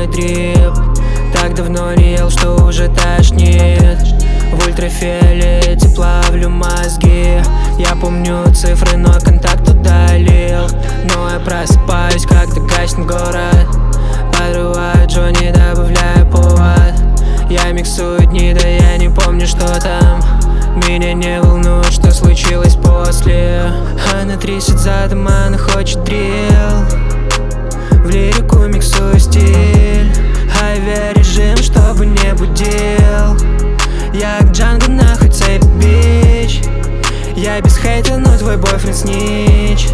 мой дрип Так давно не ел, что уже тошнит. В ультрафиолете плавлю мозги. Я помню цифры, но контакт удалил. Но я просыпаюсь, когда гаснет город. Подрываю Джонни, добавляю повод. Я миксую дни, да я не помню, что там. Меня не волнует, что случилось после. Она трясет задом, она хочет дрил Я без хейта, но твой бойфренд снич.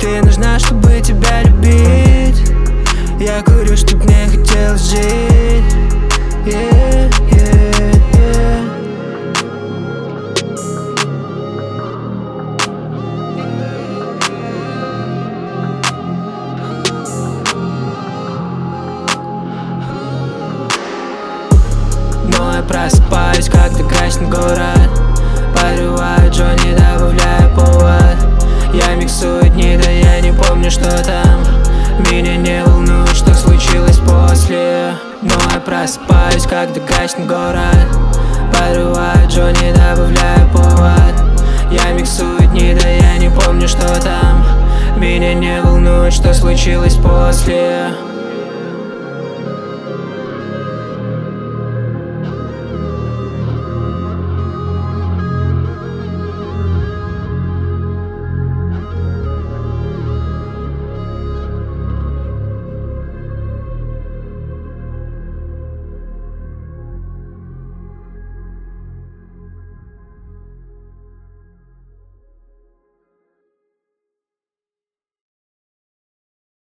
Ты нужна, чтобы тебя любить. Я курю, чтоб мне хотелось жить. Yeah, yeah, yeah. Но я просыпаюсь, когда гаснет город Подрываю Джонни, добавляю повод. Я миксую дни, да я не помню, что там. Меня не волнует, что случилось после. Но я просыпаюсь, когда гаснет город. Подрываю Джонни, добавляю повод. Я миксую дни, да я не помню, что там. Меня не волнует, что случилось после